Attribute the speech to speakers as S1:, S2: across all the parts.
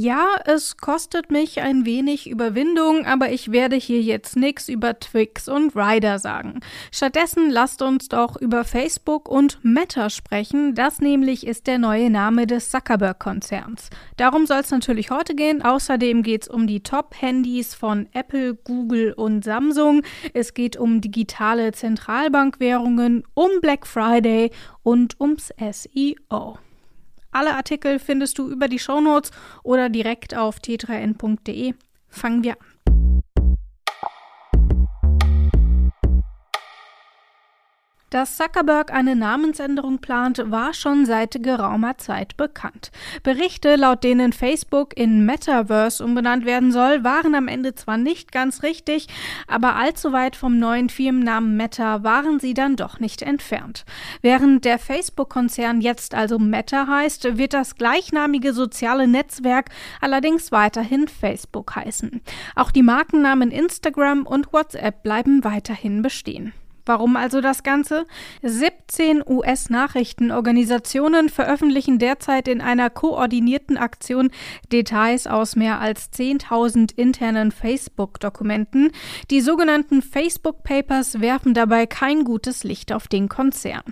S1: Ja, es kostet mich ein wenig Überwindung, aber ich werde hier jetzt nichts über Twix und Ryder sagen. Stattdessen lasst uns doch über Facebook und Meta sprechen. Das nämlich ist der neue Name des Zuckerberg-Konzerns. Darum soll es natürlich heute gehen. Außerdem geht es um die Top-Handys von Apple, Google und Samsung. Es geht um digitale Zentralbankwährungen, um Black Friday und ums SEO. Alle Artikel findest du über die Shownotes oder direkt auf t3n.de. Fangen wir an. Dass Zuckerberg eine Namensänderung plant, war schon seit geraumer Zeit bekannt. Berichte, laut denen Facebook in Metaverse umbenannt werden soll, waren am Ende zwar nicht ganz richtig, aber allzu weit vom neuen Firmennamen Meta waren sie dann doch nicht entfernt. Während der Facebook-Konzern jetzt also Meta heißt, wird das gleichnamige soziale Netzwerk allerdings weiterhin Facebook heißen. Auch die Markennamen Instagram und WhatsApp bleiben weiterhin bestehen. Warum also das Ganze? 17 US-Nachrichtenorganisationen veröffentlichen derzeit in einer koordinierten Aktion Details aus mehr als 10.000 internen Facebook-Dokumenten. Die sogenannten Facebook Papers werfen dabei kein gutes Licht auf den Konzern.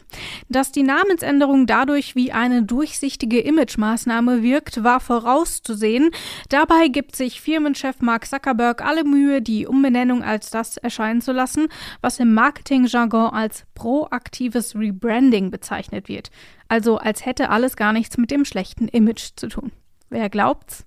S1: Dass die Namensänderung dadurch wie eine durchsichtige Imagemaßnahme wirkt, war vorauszusehen. Dabei gibt sich Firmenchef Mark Zuckerberg alle Mühe, die Umbenennung als das erscheinen zu lassen, was im Marketing Marketingjargon als proaktives Rebranding bezeichnet wird. Also als hätte alles gar nichts mit dem schlechten Image zu tun. Wer glaubt's?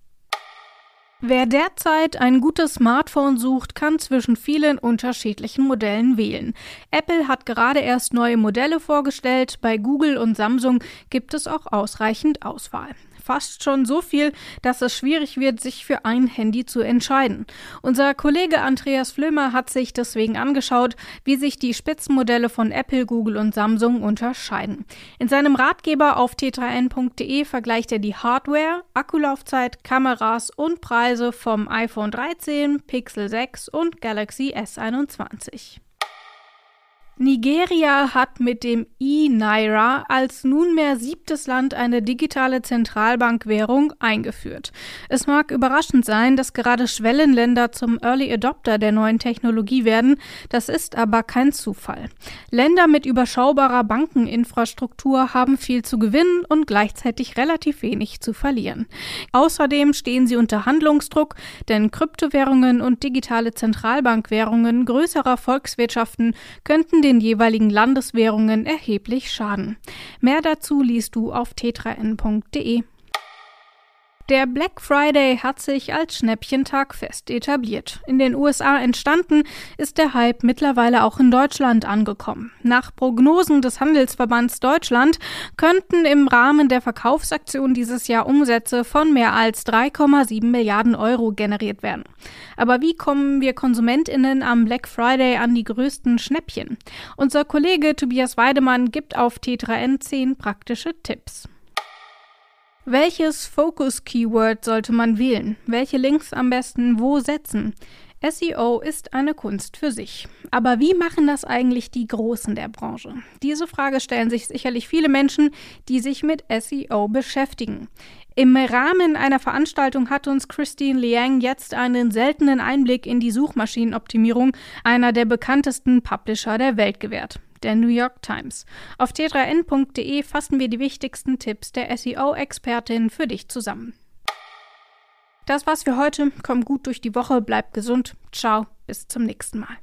S1: Wer derzeit ein gutes Smartphone sucht, kann zwischen vielen unterschiedlichen Modellen wählen. Apple hat gerade erst neue Modelle vorgestellt, bei Google und Samsung gibt es auch ausreichend Auswahl fast schon so viel, dass es schwierig wird, sich für ein Handy zu entscheiden. Unser Kollege Andreas Flömer hat sich deswegen angeschaut, wie sich die Spitzenmodelle von Apple, Google und Samsung unterscheiden. In seinem Ratgeber auf t3n.de vergleicht er die Hardware, Akkulaufzeit, Kameras und Preise vom iPhone 13, Pixel 6 und Galaxy S21. Nigeria hat mit dem E-Naira als nunmehr siebtes Land eine digitale Zentralbankwährung eingeführt. Es mag überraschend sein, dass gerade Schwellenländer zum Early Adopter der neuen Technologie werden, das ist aber kein Zufall. Länder mit überschaubarer Bankeninfrastruktur haben viel zu gewinnen und gleichzeitig relativ wenig zu verlieren. Außerdem stehen sie unter Handlungsdruck, denn Kryptowährungen und digitale Zentralbankwährungen größerer Volkswirtschaften könnten den den jeweiligen Landeswährungen erheblich schaden. Mehr dazu liest du auf t3n.de. Der Black Friday hat sich als Schnäppchentag fest etabliert. In den USA entstanden, ist der Hype mittlerweile auch in Deutschland angekommen. Nach Prognosen des Handelsverbands Deutschland könnten im Rahmen der Verkaufsaktion dieses Jahr Umsätze von mehr als 3,7 Milliarden Euro generiert werden. Aber wie kommen wir KonsumentInnen am Black Friday an die größten Schnäppchen? Unser Kollege Tobias Weidemann gibt auf T3N 10 praktische Tipps. Welches Focus-Keyword sollte man wählen? Welche Links am besten wo setzen? SEO ist eine Kunst für sich. Aber wie machen das eigentlich die Großen der Branche? Diese Frage stellen sich sicherlich viele Menschen, die sich mit SEO beschäftigen. Im Rahmen einer Veranstaltung hat uns Christine Liang jetzt einen seltenen Einblick in die Suchmaschinenoptimierung einer der bekanntesten Publisher der Welt gewährt der New York Times. Auf t3n.de fassen wir die wichtigsten Tipps der SEO-Expertin für dich zusammen. Das war's für heute. Komm gut durch die Woche, bleib gesund. Ciao, bis zum nächsten Mal.